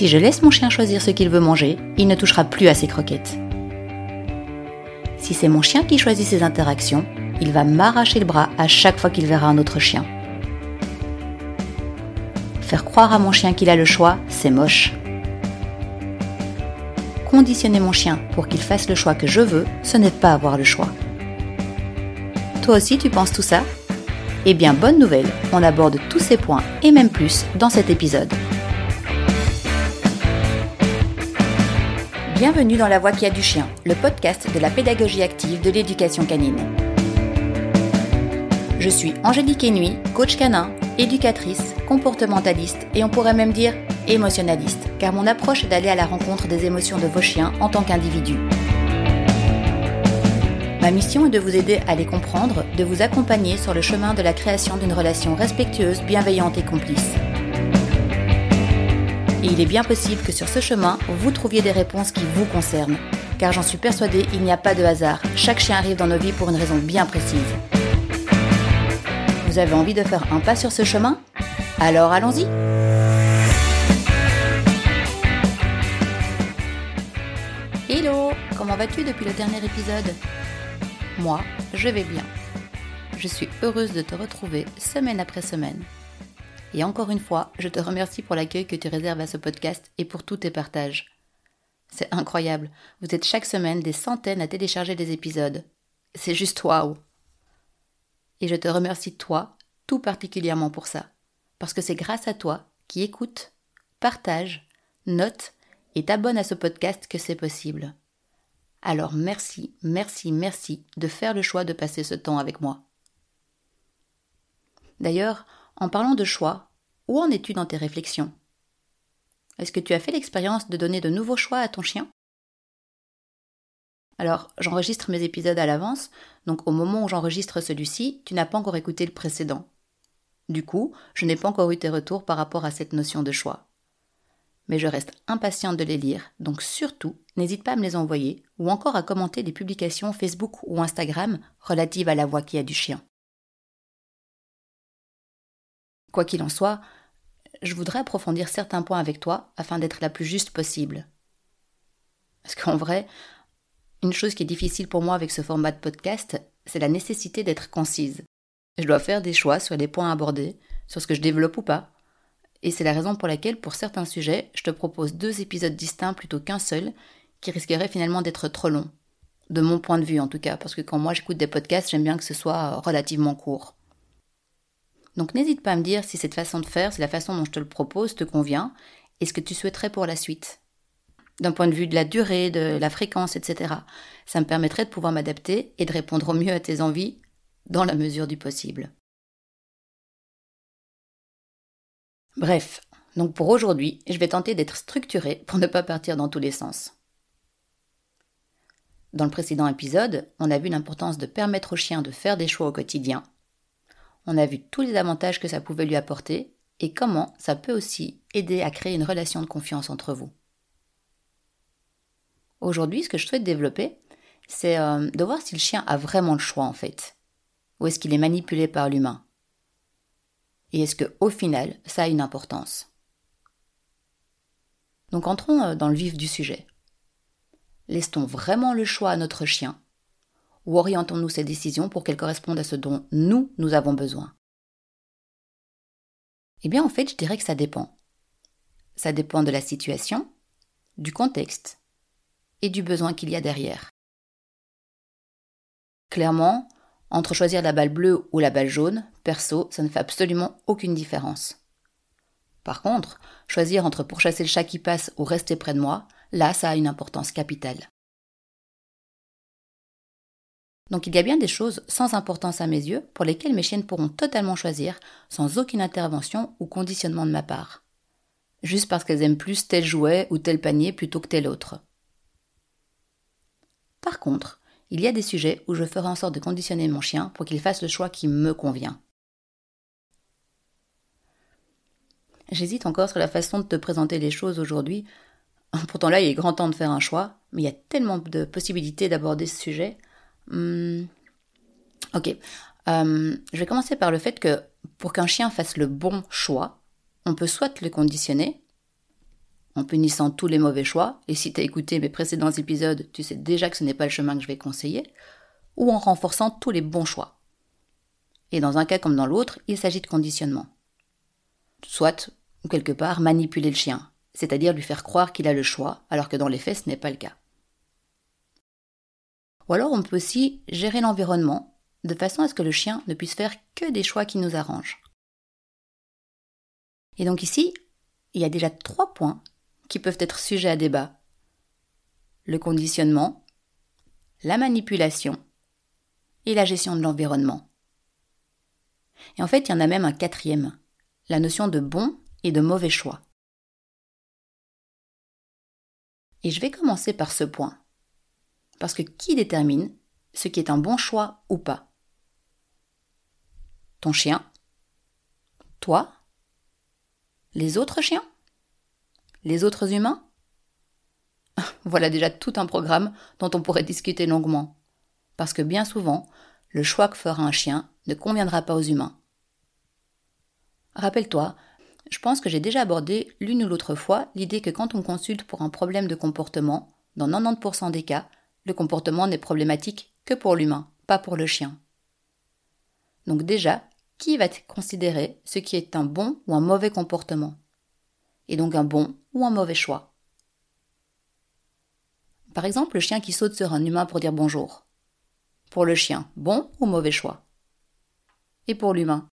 Si je laisse mon chien choisir ce qu'il veut manger, il ne touchera plus à ses croquettes. Si c'est mon chien qui choisit ses interactions, il va m'arracher le bras à chaque fois qu'il verra un autre chien. Faire croire à mon chien qu'il a le choix, c'est moche. Conditionner mon chien pour qu'il fasse le choix que je veux, ce n'est pas avoir le choix. Toi aussi, tu penses tout ça? Eh bien, bonne nouvelle, on aborde tous ces points et même plus dans cet épisode. Bienvenue dans La Voix qui a du chien, le podcast de la pédagogie active de l'éducation canine. Je suis Angélique Ennuy, coach canin, éducatrice, comportementaliste et on pourrait même dire émotionnaliste, car mon approche est d'aller à la rencontre des émotions de vos chiens en tant qu'individu. Ma mission est de vous aider à les comprendre, de vous accompagner sur le chemin de la création d'une relation respectueuse, bienveillante et complice. Et il est bien possible que sur ce chemin, vous trouviez des réponses qui vous concernent. Car j'en suis persuadée, il n'y a pas de hasard. Chaque chien arrive dans nos vies pour une raison bien précise. Vous avez envie de faire un pas sur ce chemin? Alors allons-y Hello Comment vas-tu depuis le dernier épisode? Moi, je vais bien. Je suis heureuse de te retrouver semaine après semaine. Et encore une fois, je te remercie pour l'accueil que tu réserves à ce podcast et pour tous tes partages. C'est incroyable, vous êtes chaque semaine des centaines à télécharger des épisodes. C'est juste waouh Et je te remercie toi, tout particulièrement pour ça, parce que c'est grâce à toi qui écoute, partage, note et t'abonne à ce podcast que c'est possible. Alors merci, merci, merci de faire le choix de passer ce temps avec moi. D'ailleurs, en parlant de choix, où en es-tu dans tes réflexions? Est-ce que tu as fait l'expérience de donner de nouveaux choix à ton chien? Alors, j'enregistre mes épisodes à l'avance, donc au moment où j'enregistre celui-ci, tu n'as pas encore écouté le précédent. Du coup, je n'ai pas encore eu tes retours par rapport à cette notion de choix. Mais je reste impatiente de les lire, donc surtout, n'hésite pas à me les envoyer ou encore à commenter les publications Facebook ou Instagram relatives à la voix qui a du chien. Quoi qu'il en soit, je voudrais approfondir certains points avec toi afin d'être la plus juste possible. Parce qu'en vrai, une chose qui est difficile pour moi avec ce format de podcast, c'est la nécessité d'être concise. Je dois faire des choix sur les points abordés, sur ce que je développe ou pas. Et c'est la raison pour laquelle, pour certains sujets, je te propose deux épisodes distincts plutôt qu'un seul, qui risquerait finalement d'être trop long. De mon point de vue en tout cas, parce que quand moi j'écoute des podcasts, j'aime bien que ce soit relativement court. Donc n'hésite pas à me dire si cette façon de faire, si la façon dont je te le propose te convient et ce que tu souhaiterais pour la suite. D'un point de vue de la durée, de la fréquence, etc. Ça me permettrait de pouvoir m'adapter et de répondre au mieux à tes envies dans la mesure du possible. Bref, donc pour aujourd'hui, je vais tenter d'être structuré pour ne pas partir dans tous les sens. Dans le précédent épisode, on a vu l'importance de permettre au chien de faire des choix au quotidien on a vu tous les avantages que ça pouvait lui apporter et comment ça peut aussi aider à créer une relation de confiance entre vous. Aujourd'hui, ce que je souhaite développer, c'est euh, de voir si le chien a vraiment le choix en fait, ou est-ce qu'il est manipulé par l'humain, et est-ce que au final, ça a une importance. Donc entrons euh, dans le vif du sujet. Laisse-t-on vraiment le choix à notre chien? Ou orientons-nous ces décisions pour qu'elles correspondent à ce dont nous, nous avons besoin? Eh bien, en fait, je dirais que ça dépend. Ça dépend de la situation, du contexte et du besoin qu'il y a derrière. Clairement, entre choisir la balle bleue ou la balle jaune, perso, ça ne fait absolument aucune différence. Par contre, choisir entre pourchasser le chat qui passe ou rester près de moi, là, ça a une importance capitale. Donc il y a bien des choses sans importance à mes yeux pour lesquelles mes chiennes pourront totalement choisir sans aucune intervention ou conditionnement de ma part. Juste parce qu'elles aiment plus tel jouet ou tel panier plutôt que tel autre. Par contre, il y a des sujets où je ferai en sorte de conditionner mon chien pour qu'il fasse le choix qui me convient. J'hésite encore sur la façon de te présenter les choses aujourd'hui. Pourtant là, il est grand temps de faire un choix, mais il y a tellement de possibilités d'aborder ce sujet Hmm. Ok. Euh, je vais commencer par le fait que pour qu'un chien fasse le bon choix, on peut soit le conditionner, en punissant tous les mauvais choix, et si tu as écouté mes précédents épisodes, tu sais déjà que ce n'est pas le chemin que je vais conseiller, ou en renforçant tous les bons choix. Et dans un cas comme dans l'autre, il s'agit de conditionnement. Soit, quelque part, manipuler le chien, c'est-à-dire lui faire croire qu'il a le choix, alors que dans les faits ce n'est pas le cas. Ou alors on peut aussi gérer l'environnement de façon à ce que le chien ne puisse faire que des choix qui nous arrangent. Et donc ici, il y a déjà trois points qui peuvent être sujets à débat. Le conditionnement, la manipulation et la gestion de l'environnement. Et en fait, il y en a même un quatrième, la notion de bon et de mauvais choix. Et je vais commencer par ce point. Parce que qui détermine ce qui est un bon choix ou pas Ton chien Toi Les autres chiens Les autres humains Voilà déjà tout un programme dont on pourrait discuter longuement. Parce que bien souvent, le choix que fera un chien ne conviendra pas aux humains. Rappelle-toi, je pense que j'ai déjà abordé l'une ou l'autre fois l'idée que quand on consulte pour un problème de comportement, dans 90% des cas, le comportement n'est problématique que pour l'humain, pas pour le chien. Donc déjà, qui va considérer ce qui est un bon ou un mauvais comportement? Et donc un bon ou un mauvais choix? Par exemple, le chien qui saute sur un humain pour dire bonjour. Pour le chien, bon ou mauvais choix? Et pour l'humain?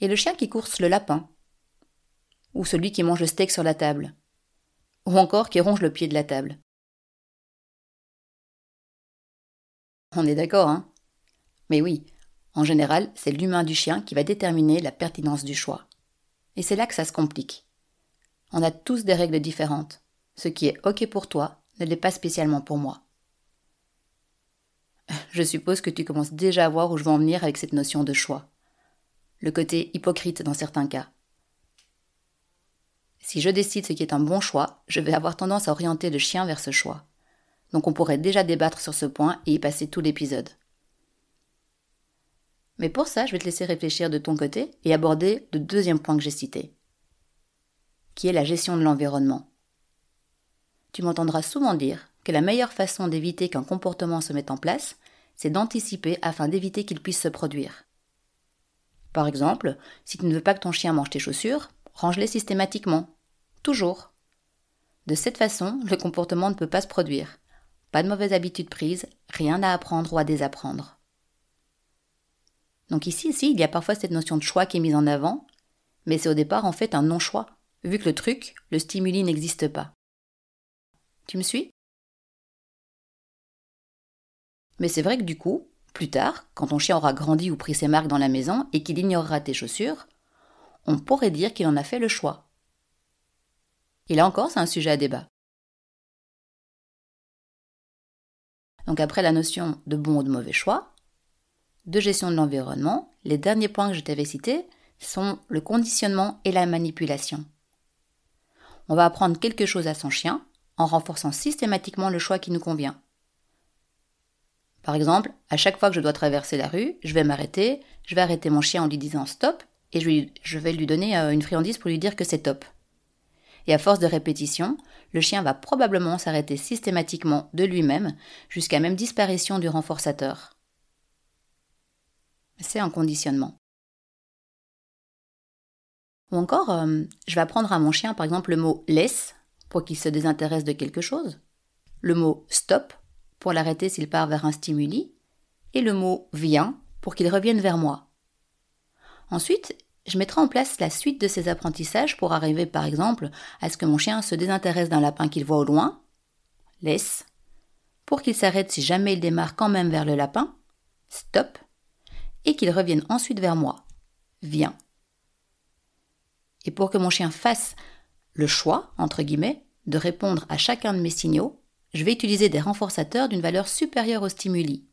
Et le chien qui course le lapin? Ou celui qui mange le steak sur la table? Ou encore qui ronge le pied de la table. On est d'accord, hein? Mais oui, en général, c'est l'humain du chien qui va déterminer la pertinence du choix. Et c'est là que ça se complique. On a tous des règles différentes. Ce qui est OK pour toi ne l'est pas spécialement pour moi. Je suppose que tu commences déjà à voir où je veux en venir avec cette notion de choix. Le côté hypocrite dans certains cas. Si je décide ce qui est un bon choix, je vais avoir tendance à orienter le chien vers ce choix. Donc on pourrait déjà débattre sur ce point et y passer tout l'épisode. Mais pour ça, je vais te laisser réfléchir de ton côté et aborder le deuxième point que j'ai cité, qui est la gestion de l'environnement. Tu m'entendras souvent dire que la meilleure façon d'éviter qu'un comportement se mette en place, c'est d'anticiper afin d'éviter qu'il puisse se produire. Par exemple, si tu ne veux pas que ton chien mange tes chaussures, range-les systématiquement Toujours. De cette façon, le comportement ne peut pas se produire. Pas de mauvaise habitude prise, rien à apprendre ou à désapprendre. Donc ici, ici, il y a parfois cette notion de choix qui est mise en avant, mais c'est au départ en fait un non-choix, vu que le truc, le stimuli n'existe pas. Tu me suis? Mais c'est vrai que du coup, plus tard, quand ton chien aura grandi ou pris ses marques dans la maison et qu'il ignorera tes chaussures, on pourrait dire qu'il en a fait le choix. Et là encore, c'est un sujet à débat. Donc après la notion de bon ou de mauvais choix, de gestion de l'environnement, les derniers points que je t'avais cités sont le conditionnement et la manipulation. On va apprendre quelque chose à son chien en renforçant systématiquement le choix qui nous convient. Par exemple, à chaque fois que je dois traverser la rue, je vais m'arrêter, je vais arrêter mon chien en lui disant stop et je, vais lui donner euh, une friandise pour lui dire que c'est top et à force de répétition, le chien va probablement s'arrêter systématiquement de lui-même jusqu'à même disparition du renforçateur. C'est un conditionnement. Ou encore, euh, je vais apprendre à mon chien par exemple le mot laisse pour qu'il se désintéresse de quelque chose, le mot stop pour l'arrêter s'il part vers un stimuli, et le mot viens pour qu'il revienne vers moi. Ensuite, je mettrai en place la suite de ces apprentissages pour arriver par exemple à ce que mon chien se désintéresse d'un lapin qu'il voit au loin, laisse, pour qu'il s'arrête si jamais il démarre quand même vers le lapin, stop, et qu'il revienne ensuite vers moi, viens. Et pour que mon chien fasse le choix, entre guillemets, de répondre à chacun de mes signaux, je vais utiliser des renforçateurs d'une valeur supérieure au stimuli.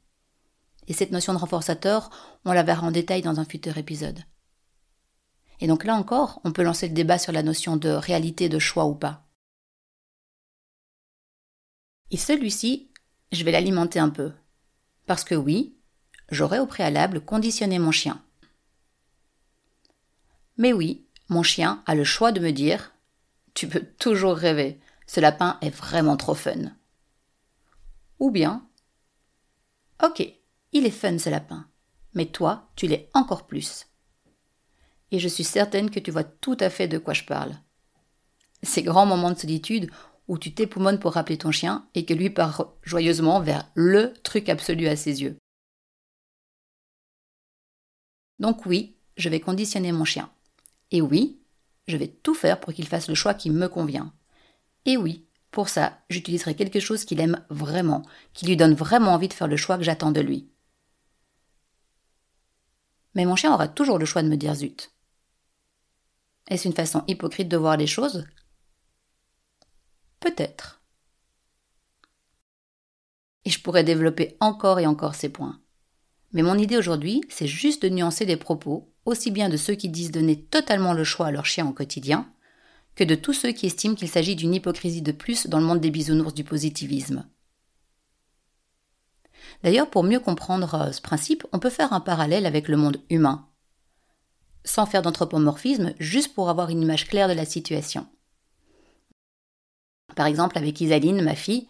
Et cette notion de renforçateur, on la verra en détail dans un futur épisode. Et donc là encore, on peut lancer le débat sur la notion de réalité de choix ou pas. Et celui-ci, je vais l'alimenter un peu. Parce que oui, j'aurais au préalable conditionné mon chien. Mais oui, mon chien a le choix de me dire Tu peux toujours rêver, ce lapin est vraiment trop fun. Ou bien Ok, il est fun ce lapin, mais toi, tu l'es encore plus. Et je suis certaine que tu vois tout à fait de quoi je parle. Ces grands moments de solitude où tu t'époumones pour rappeler ton chien et que lui part joyeusement vers le truc absolu à ses yeux. Donc oui, je vais conditionner mon chien. Et oui, je vais tout faire pour qu'il fasse le choix qui me convient. Et oui, pour ça, j'utiliserai quelque chose qu'il aime vraiment, qui lui donne vraiment envie de faire le choix que j'attends de lui. Mais mon chien aura toujours le choix de me dire zut. Est-ce une façon hypocrite de voir les choses? Peut-être. Et je pourrais développer encore et encore ces points. Mais mon idée aujourd'hui, c'est juste de nuancer les propos, aussi bien de ceux qui disent donner totalement le choix à leur chien au quotidien, que de tous ceux qui estiment qu'il s'agit d'une hypocrisie de plus dans le monde des bisounours du positivisme. D'ailleurs, pour mieux comprendre euh, ce principe, on peut faire un parallèle avec le monde humain, sans faire d'anthropomorphisme, juste pour avoir une image claire de la situation. Par exemple, avec Isaline, ma fille,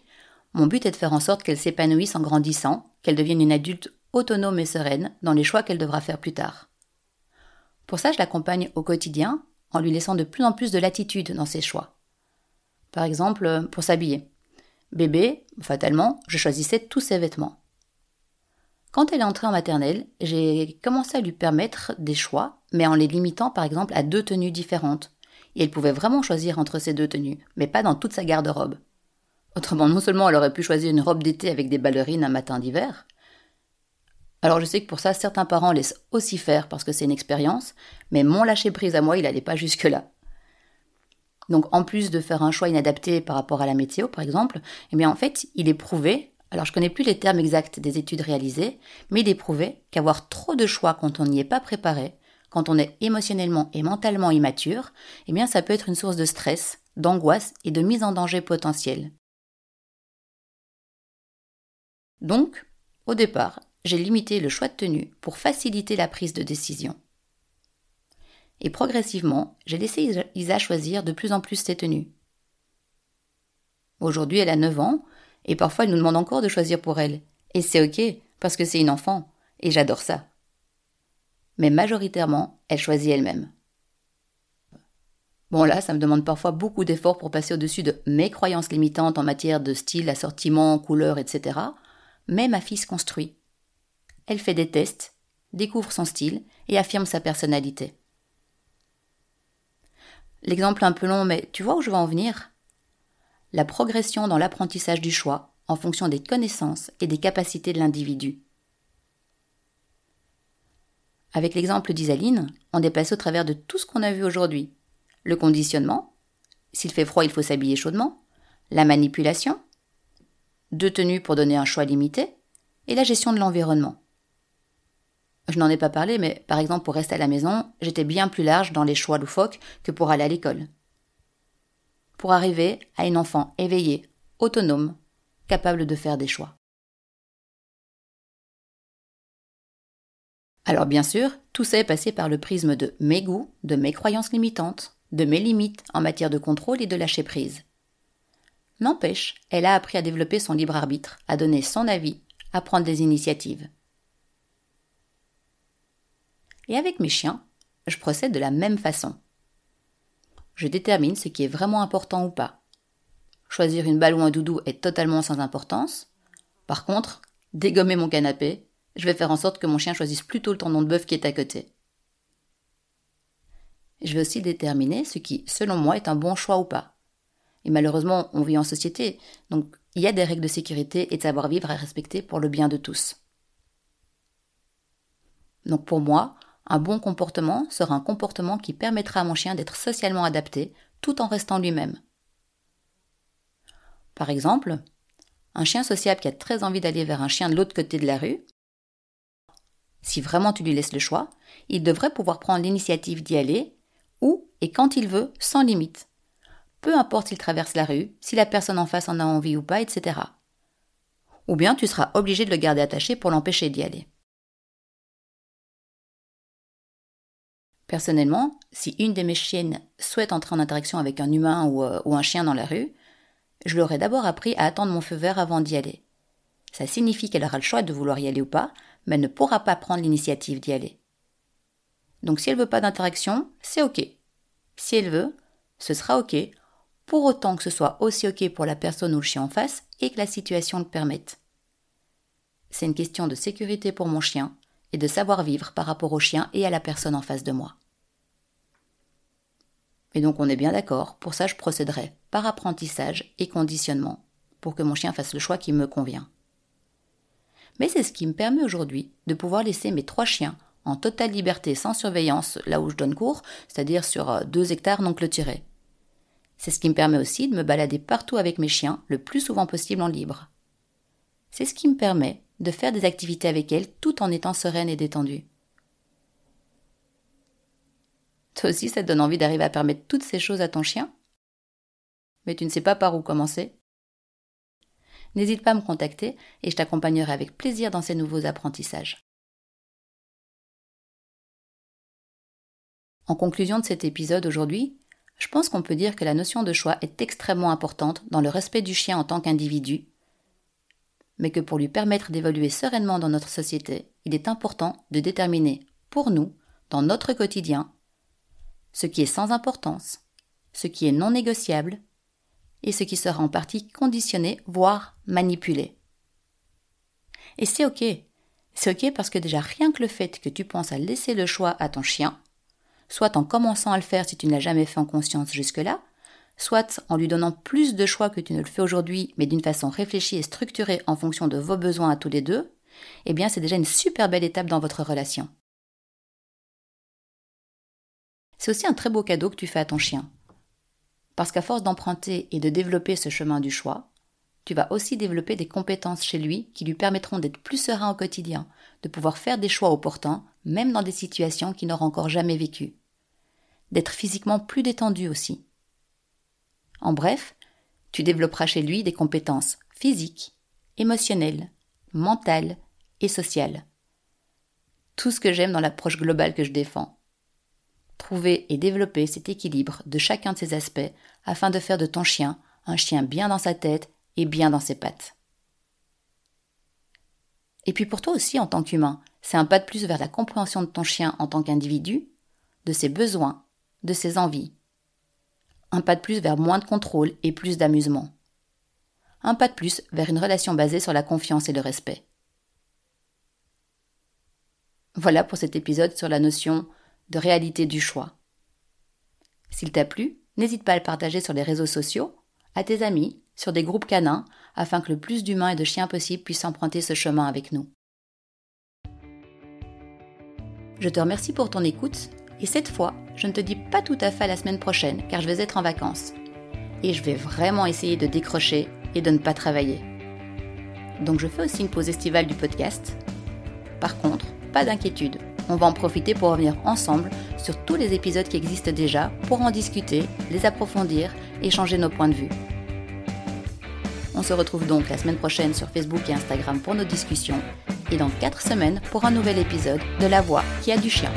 mon but est de faire en sorte qu'elle s'épanouisse en grandissant, qu'elle devienne une adulte autonome et sereine dans les choix qu'elle devra faire plus tard. Pour ça, je l'accompagne au quotidien en lui laissant de plus en plus de latitude dans ses choix. Par exemple, pour s'habiller. Bébé, fatalement, je choisissais tous ses vêtements. Quand elle est entrée en maternelle, j'ai commencé à lui permettre des choix, mais en les limitant par exemple à deux tenues différentes, et elle pouvait vraiment choisir entre ces deux tenues, mais pas dans toute sa garde-robe. Autrement, non seulement elle aurait pu choisir une robe d'été avec des ballerines un matin d'hiver, alors je sais que pour ça, certains parents laissent aussi faire parce que c'est une expérience, mais mon lâcher-prise à moi, il n'allait pas jusque-là. Donc en plus de faire un choix inadapté par rapport à la météo, par exemple, eh bien en fait, il est prouvé, alors je connais plus les termes exacts des études réalisées, mais il est prouvé qu'avoir trop de choix quand on n'y est pas préparé, quand on est émotionnellement et mentalement immature, eh bien ça peut être une source de stress, d'angoisse et de mise en danger potentielle. Donc, au départ, j'ai limité le choix de tenue pour faciliter la prise de décision. Et progressivement, j'ai laissé Isa choisir de plus en plus ses tenues. Aujourd'hui, elle a 9 ans, et parfois elle nous demande encore de choisir pour elle. Et c'est ok, parce que c'est une enfant, et j'adore ça mais majoritairement, elle choisit elle-même. Bon là, ça me demande parfois beaucoup d'efforts pour passer au-dessus de mes croyances limitantes en matière de style, assortiment, couleur, etc. Mais ma fille se construit. Elle fait des tests, découvre son style et affirme sa personnalité. L'exemple un peu long, mais tu vois où je veux en venir? La progression dans l'apprentissage du choix en fonction des connaissances et des capacités de l'individu. Avec l'exemple d'Isaline, on est passé au travers de tout ce qu'on a vu aujourd'hui. Le conditionnement, s'il fait froid, il faut s'habiller chaudement, la manipulation, deux tenues pour donner un choix limité, et la gestion de l'environnement. Je n'en ai pas parlé, mais par exemple pour rester à la maison, j'étais bien plus large dans les choix loufoques que pour aller à l'école. Pour arriver à une enfant éveillée, autonome, capable de faire des choix. Alors bien sûr, tout ça est passé par le prisme de mes goûts, de mes croyances limitantes, de mes limites en matière de contrôle et de lâcher prise. N'empêche, elle a appris à développer son libre arbitre, à donner son avis, à prendre des initiatives. Et avec mes chiens, je procède de la même façon. Je détermine ce qui est vraiment important ou pas. Choisir une balle ou un doudou est totalement sans importance. Par contre, dégommer mon canapé, je vais faire en sorte que mon chien choisisse plutôt le tendon de bœuf qui est à côté. Je vais aussi déterminer ce qui, selon moi, est un bon choix ou pas. Et malheureusement, on vit en société, donc il y a des règles de sécurité et de savoir-vivre à respecter pour le bien de tous. Donc pour moi, un bon comportement sera un comportement qui permettra à mon chien d'être socialement adapté tout en restant lui-même. Par exemple, un chien sociable qui a très envie d'aller vers un chien de l'autre côté de la rue, si vraiment tu lui laisses le choix, il devrait pouvoir prendre l'initiative d'y aller, où et quand il veut, sans limite. Peu importe s'il traverse la rue, si la personne en face en a envie ou pas, etc. Ou bien tu seras obligé de le garder attaché pour l'empêcher d'y aller. Personnellement, si une de mes chiennes souhaite entrer en interaction avec un humain ou, euh, un chien dans la rue, je leur ai d'abord appris à attendre mon feu vert avant d'y aller. Ça signifie qu'elle aura le choix de vouloir y aller ou pas, mais elle ne pourra pas prendre l'initiative d'y aller. Donc si elle veut pas d'interaction, c'est ok. Si elle veut, ce sera ok, pour autant que ce soit aussi ok pour la personne ou le chien en face et que la situation le permette. C'est une question de sécurité pour mon chien et de savoir-vivre par rapport au chien et à la personne en face de moi. Et donc on est bien d'accord, pour ça je procéderai par apprentissage et conditionnement, pour que mon chien fasse le choix qui me convient. Mais c'est ce qui me permet aujourd'hui de pouvoir laisser mes trois chiens en totale liberté sans surveillance là où je donne cours, c'est-à-dire sur euh, deux hectares non clôturés. C'est ce qui me permet aussi de me balader partout avec mes chiens le plus souvent possible en libre. C'est ce qui me permet de faire des activités avec elles tout en étant sereine et détendue. Toi aussi, ça te donne envie d'arriver à permettre toutes ces choses à ton chien? Mais tu ne sais pas par où commencer N'hésite pas à me contacter et je t'accompagnerai avec plaisir dans ces nouveaux apprentissages. En conclusion de cet épisode aujourd'hui, je pense qu'on peut dire que la notion de choix est extrêmement importante dans le respect du chien en tant qu'individu, mais que pour lui permettre d'évoluer sereinement dans notre société, il est important de déterminer, pour nous, dans notre quotidien, ce qui est sans importance, ce qui est non négociable, et ce qui sera en partie conditionné, voire manipulé. Et c'est ok. C'est ok parce que déjà rien que le fait que tu penses à laisser le choix à ton chien, soit en commençant à le faire si tu ne l'as jamais fait en conscience jusque-là, soit en lui donnant plus de choix que tu ne le fais aujourd'hui, mais d'une façon réfléchie et structurée en fonction de vos besoins à tous les deux, eh bien c'est déjà une super belle étape dans votre relation. C'est aussi un très beau cadeau que tu fais à ton chien. Parce qu'à force d'emprunter et de développer ce chemin du choix, tu vas aussi développer des compétences chez lui qui lui permettront d'être plus serein au quotidien, de pouvoir faire des choix opportuns, même dans des situations qu'il n'aura encore jamais vécues. D'être physiquement plus détendu aussi. En bref, tu développeras chez lui des compétences physiques, émotionnelles, mentales et sociales. Tout ce que j'aime dans l'approche globale que je défends. Trouver et développer cet équilibre de chacun de ces aspects afin de faire de ton chien un chien bien dans sa tête et bien dans ses pattes. Et puis pour toi aussi en tant qu'humain, c'est un pas de plus vers la compréhension de ton chien en tant qu'individu, de ses besoins, de ses envies. Un pas de plus vers moins de contrôle et plus d'amusement. Un pas de plus vers une relation basée sur la confiance et le respect. Voilà pour cet épisode sur la notion de réalité du choix. S'il t'a plu, n'hésite pas à le partager sur les réseaux sociaux, à tes amis, sur des groupes canins, afin que le plus d'humains et de chiens possible puissent emprunter ce chemin avec nous. Je te remercie pour ton écoute, et cette fois, je ne te dis pas tout à fait la semaine prochaine, car je vais être en vacances. Et je vais vraiment essayer de décrocher et de ne pas travailler. Donc je fais aussi une pause estivale du podcast. Par contre, pas d'inquiétude, on va en profiter pour revenir ensemble sur tous les épisodes qui existent déjà pour en discuter, les approfondir et changer nos points de vue. On se retrouve donc la semaine prochaine sur Facebook et Instagram pour nos discussions et dans 4 semaines pour un nouvel épisode de La Voix qui a du chien.